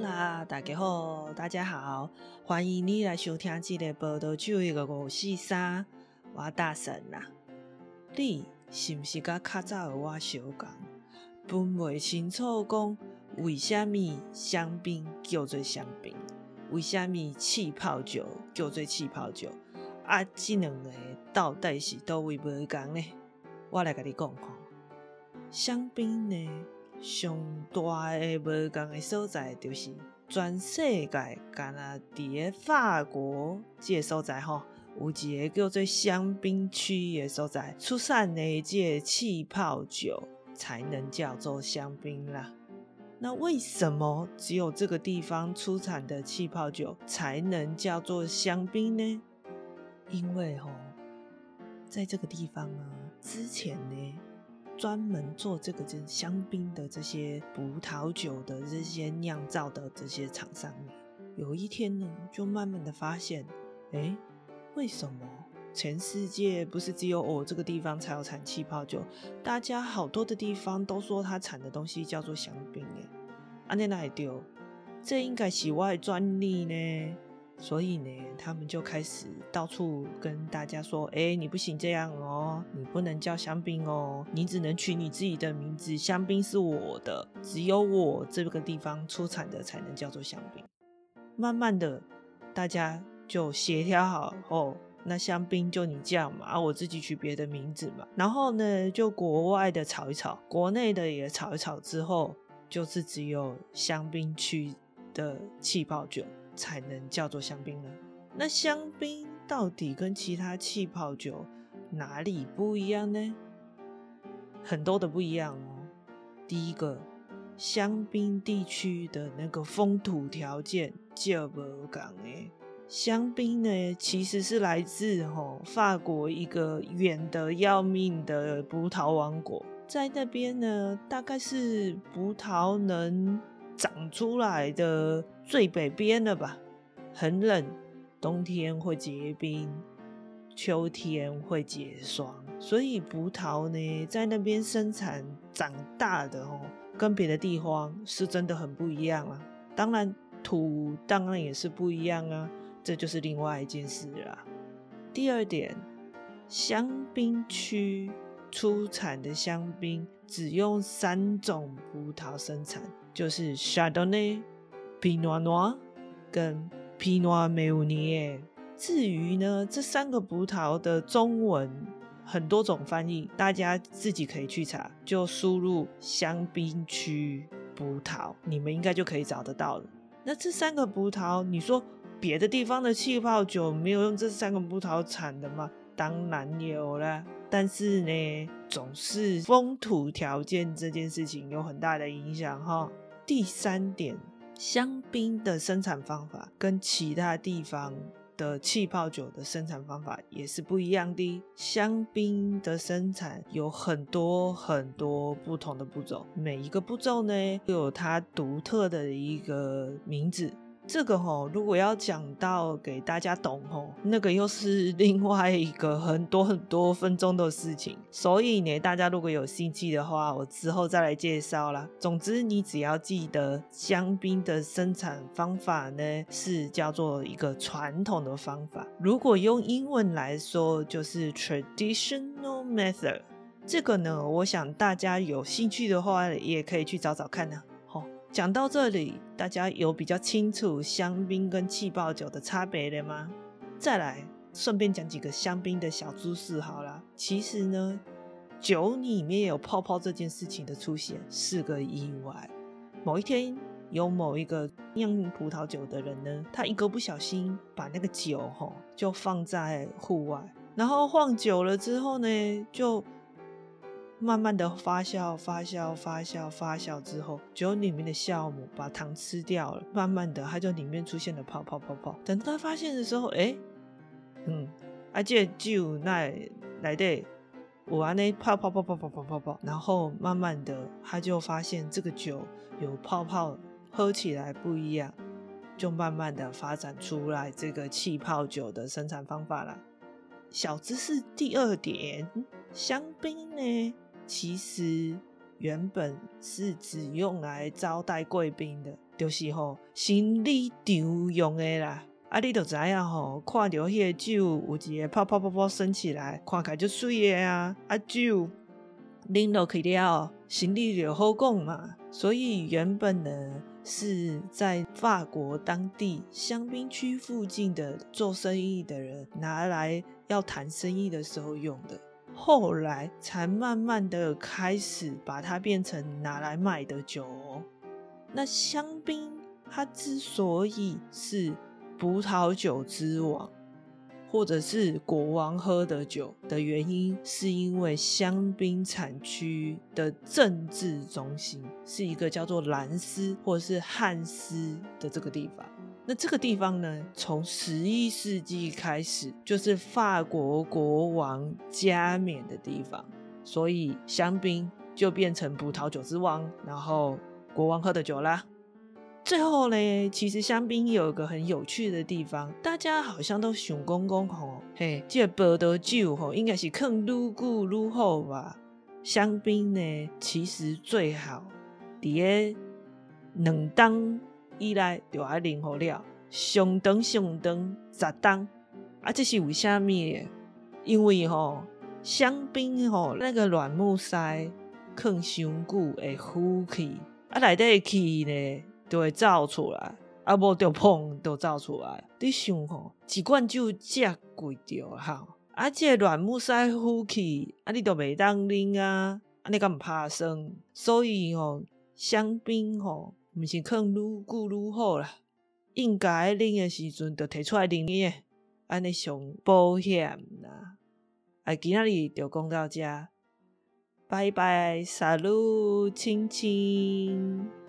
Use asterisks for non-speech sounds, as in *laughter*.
啦，大家好，大家好，欢迎你来收听这个报道酒一个五四三，我大神啦。你是毋是甲较早的我相共？分袂清楚讲，为虾米香槟叫做香槟？为虾米气泡酒叫做气泡酒？啊，这两个到底是倒位无共呢？我来甲你讲吼，香槟呢？上大诶无共诶所在，就是全世界干那伫诶法国即个所在吼，有一个叫做香槟区诶所在，出产诶即个气泡酒才能叫做香槟啦。那为什么只有这个地方出产的气泡酒才能叫做香槟呢？因为吼，在这个地方啊，之前呢。专门做这个这香槟的这些葡萄酒的这些酿造的这些厂商，有一天呢，就慢慢的发现，哎，为什么全世界不是只有我这个地方才有产气泡酒？大家好多的地方都说它产的东西叫做香槟，哎，安内哪里丢？这应该是外专利呢？所以呢，他们就开始到处跟大家说：“哎，你不行这样哦，你不能叫香槟哦，你只能取你自己的名字。香槟是我的，只有我这个地方出产的才能叫做香槟。”慢慢的，大家就协调好哦，那香槟就你叫嘛，啊我自己取别的名字嘛。然后呢，就国外的炒一炒，国内的也炒一炒之后，就是只有香槟区的气泡酒。才能叫做香槟呢？那香槟到底跟其他气泡酒哪里不一样呢？很多的不一样哦。第一个，香槟地区的那个风土条件就不讲诶。香槟呢，其实是来自吼法国一个远的要命的葡萄王国，在那边呢，大概是葡萄能。长出来的最北边的吧，很冷，冬天会结冰，秋天会结霜，所以葡萄呢在那边生产长大的哦，跟别的地方是真的很不一样啊。当然土当然也是不一样啊，这就是另外一件事啦。第二点，香槟区出产的香槟只用三种葡萄生产。就是 Chardonnay、Pinot Noir 跟 Pinot Meunier。至于呢，这三个葡萄的中文很多种翻译，大家自己可以去查，就输入香槟区葡萄，你们应该就可以找得到了。那这三个葡萄，你说别的地方的气泡酒没有用这三个葡萄产的吗？当然有了。但是呢，总是风土条件这件事情有很大的影响哈。第三点，香槟的生产方法跟其他地方的气泡酒的生产方法也是不一样的。香槟的生产有很多很多不同的步骤，每一个步骤呢都有它独特的一个名字。这个吼，如果要讲到给大家懂吼，那个又是 *laughs* 另外一个很多很多分钟的事情。所以呢，大家如果有兴趣的话，我之后再来介绍啦。总之，你只要记得香槟的生产方法呢，是叫做一个传统的方法。如果用英文来说，就是 traditional method。这个呢，我想大家有兴趣的话，也可以去找找看呢。讲到这里，大家有比较清楚香槟跟气泡酒的差别了吗？再来顺便讲几个香槟的小知识好了。其实呢，酒里面有泡泡这件事情的出现是个意外。某一天，有某一个酿葡萄酒的人呢，他一个不小心把那个酒吼就放在户外，然后放久了之后呢，就。慢慢的发酵，发酵，发酵，发酵之后，酒里面的酵母把糖吃掉了。慢慢的，它就里面出现了泡泡泡泡。等到他发现的时候，哎，嗯，而且酒那来的，我玩那泡泡泡泡泡泡泡泡。然后慢慢的，他就发现这个酒有泡泡，喝起来不一样，就慢慢的发展出来这个气泡酒的生产方法了。小知识第二点，香槟呢？其实原本是只用来招待贵宾的，就是吼生理场用的啦。啊，你都知影吼，看到迄个酒有一个泡泡泡泡升起来，看起来就水的啊。啊，酒拎落去了，行李就好讲嘛。所以原本呢是在法国当地香槟区附近的做生意的人拿来要谈生意的时候用的，后来才慢慢的开始把它变成拿来卖的酒哦。那香槟它之所以是葡萄酒之王，或者是国王喝的酒的原因，是因为香槟产区的政治中心是一个叫做兰斯或者是汉斯的这个地方。那这个地方呢，从十一世纪开始就是法国国王加冕的地方，所以香槟就变成葡萄酒之王，然后国王喝的酒啦。最后呢，其实香槟有一个很有趣的地方，大家好像都想公公吼，嘿，这葡萄酒吼应该是更愈久愈好吧？香槟呢，其实最好伫个两当以来就爱啉好了，上长上长十冬，啊，这是为虾米？因为吼香槟吼那个软木塞放伤久会腐去，啊，内底气呢？就会造出来，啊无就碰就造出来。你想吼，一罐酒遮贵着哈，啊这软木塞呼气，啊你都袂当啉啊，啊你敢毋怕生？所以吼，香槟吼，毋是更愈久愈好啦。应该冷诶时阵，就摕出来啉诶，安尼上保险啦。啊，今仔日就讲到遮，拜拜，撒路，亲亲。